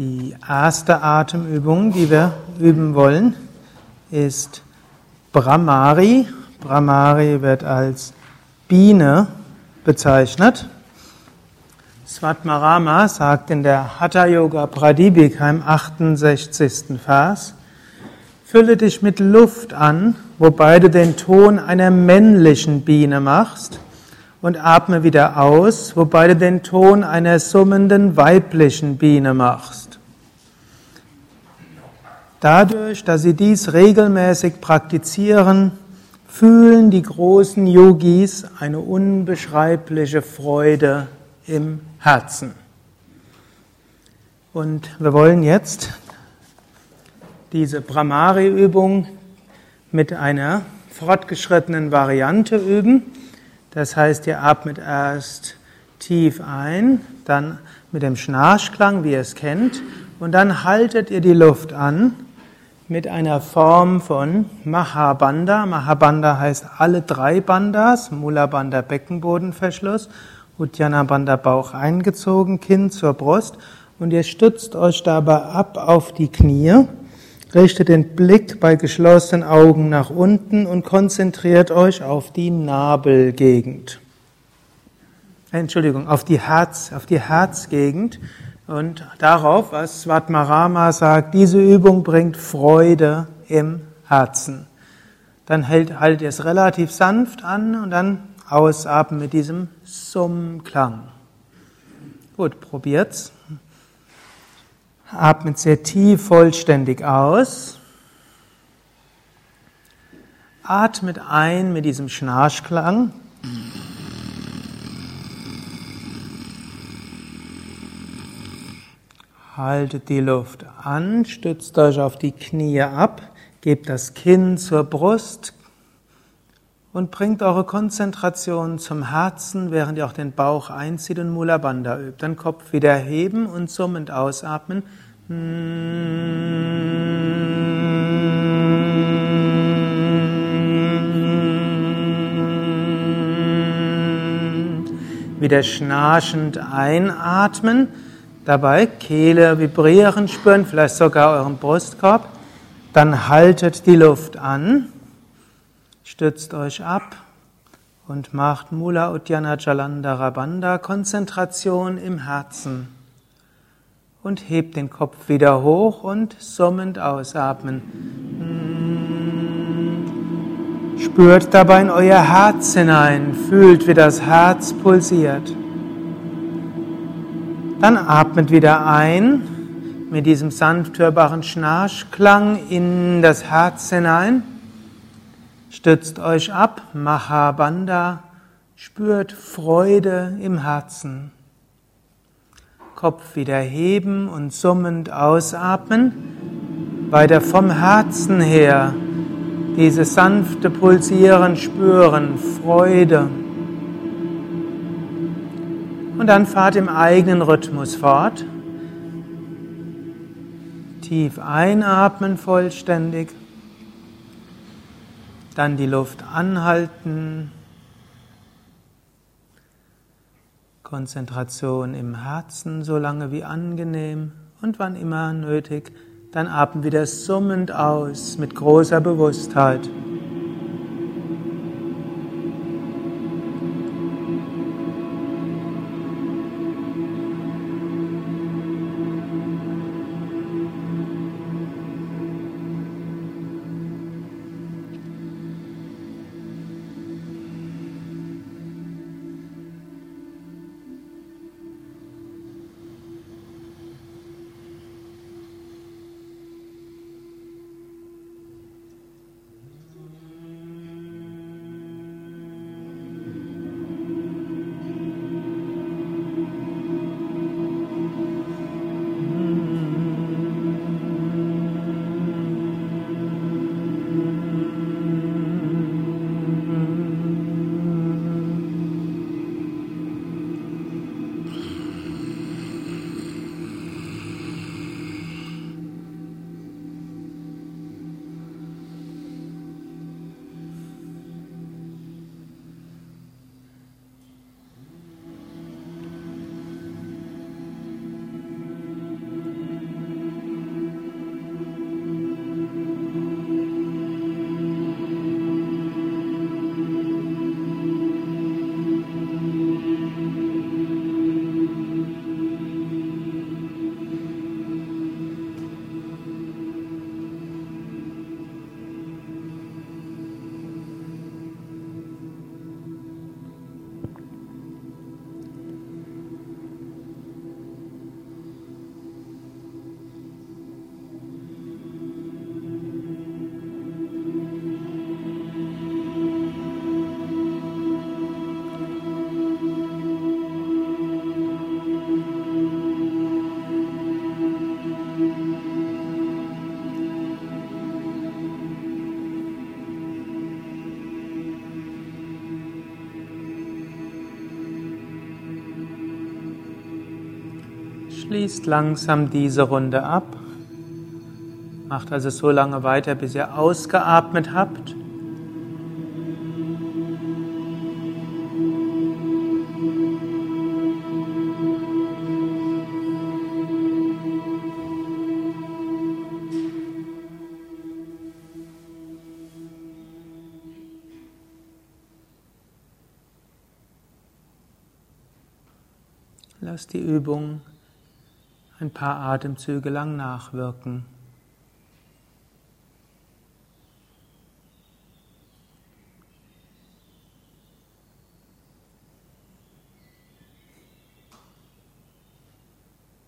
Die erste Atemübung, die wir üben wollen, ist Brahmari. Brahmari wird als Biene bezeichnet. Svatmarama sagt in der Hatha Yoga Pradipika im 68. Vers, Fülle dich mit Luft an, wobei du den Ton einer männlichen Biene machst und atme wieder aus, wobei du den Ton einer summenden weiblichen Biene machst. Dadurch, dass sie dies regelmäßig praktizieren, fühlen die großen Yogis eine unbeschreibliche Freude im Herzen. Und wir wollen jetzt diese Brahmari-Übung mit einer fortgeschrittenen Variante üben. Das heißt, ihr atmet erst tief ein, dann mit dem Schnarchklang, wie ihr es kennt, und dann haltet ihr die Luft an mit einer Form von Mahabandha. Mahabandha heißt alle drei Bandhas, Mula Bandha Beckenbodenverschluss, Uddiyana Bandha Bauch eingezogen, Kinn zur Brust und ihr stützt euch dabei ab auf die Knie, richtet den Blick bei geschlossenen Augen nach unten und konzentriert euch auf die Nabelgegend. Entschuldigung, auf die Herz, auf die Herzgegend und darauf, was Svatmarama sagt, diese Übung bringt Freude im Herzen. Dann hält, haltet ihr es relativ sanft an und dann ausatmen mit diesem Summklang. Gut, probiert's. Atmet sehr tief vollständig aus. Atmet ein mit diesem Schnarchklang. Haltet die Luft an, stützt euch auf die Knie ab, gebt das Kinn zur Brust und bringt eure Konzentration zum Herzen, während ihr auch den Bauch einzieht und Mula Bandha übt. Dann Kopf wieder heben und summend ausatmen. Wieder schnarchend einatmen. Dabei Kehle vibrieren spüren, vielleicht sogar euren Brustkorb. Dann haltet die Luft an, stützt euch ab und macht Mula Uddiyana Jalandhara Bandha Konzentration im Herzen. Und hebt den Kopf wieder hoch und summend ausatmen. Spürt dabei in euer Herz hinein, fühlt, wie das Herz pulsiert. Dann atmet wieder ein mit diesem sanft hörbaren Schnarchklang in das Herz hinein. Stützt euch ab, Mahabandha, spürt Freude im Herzen. Kopf wieder heben und summend ausatmen. Weiter vom Herzen her dieses sanfte Pulsieren spüren, Freude. Und dann fahrt im eigenen Rhythmus fort. Tief einatmen vollständig. Dann die Luft anhalten. Konzentration im Herzen, so lange wie angenehm. Und wann immer nötig, dann atmen wieder summend aus mit großer Bewusstheit. Schließt langsam diese Runde ab. Macht also so lange weiter, bis ihr ausgeatmet habt. Lass die Übung ein paar Atemzüge lang nachwirken.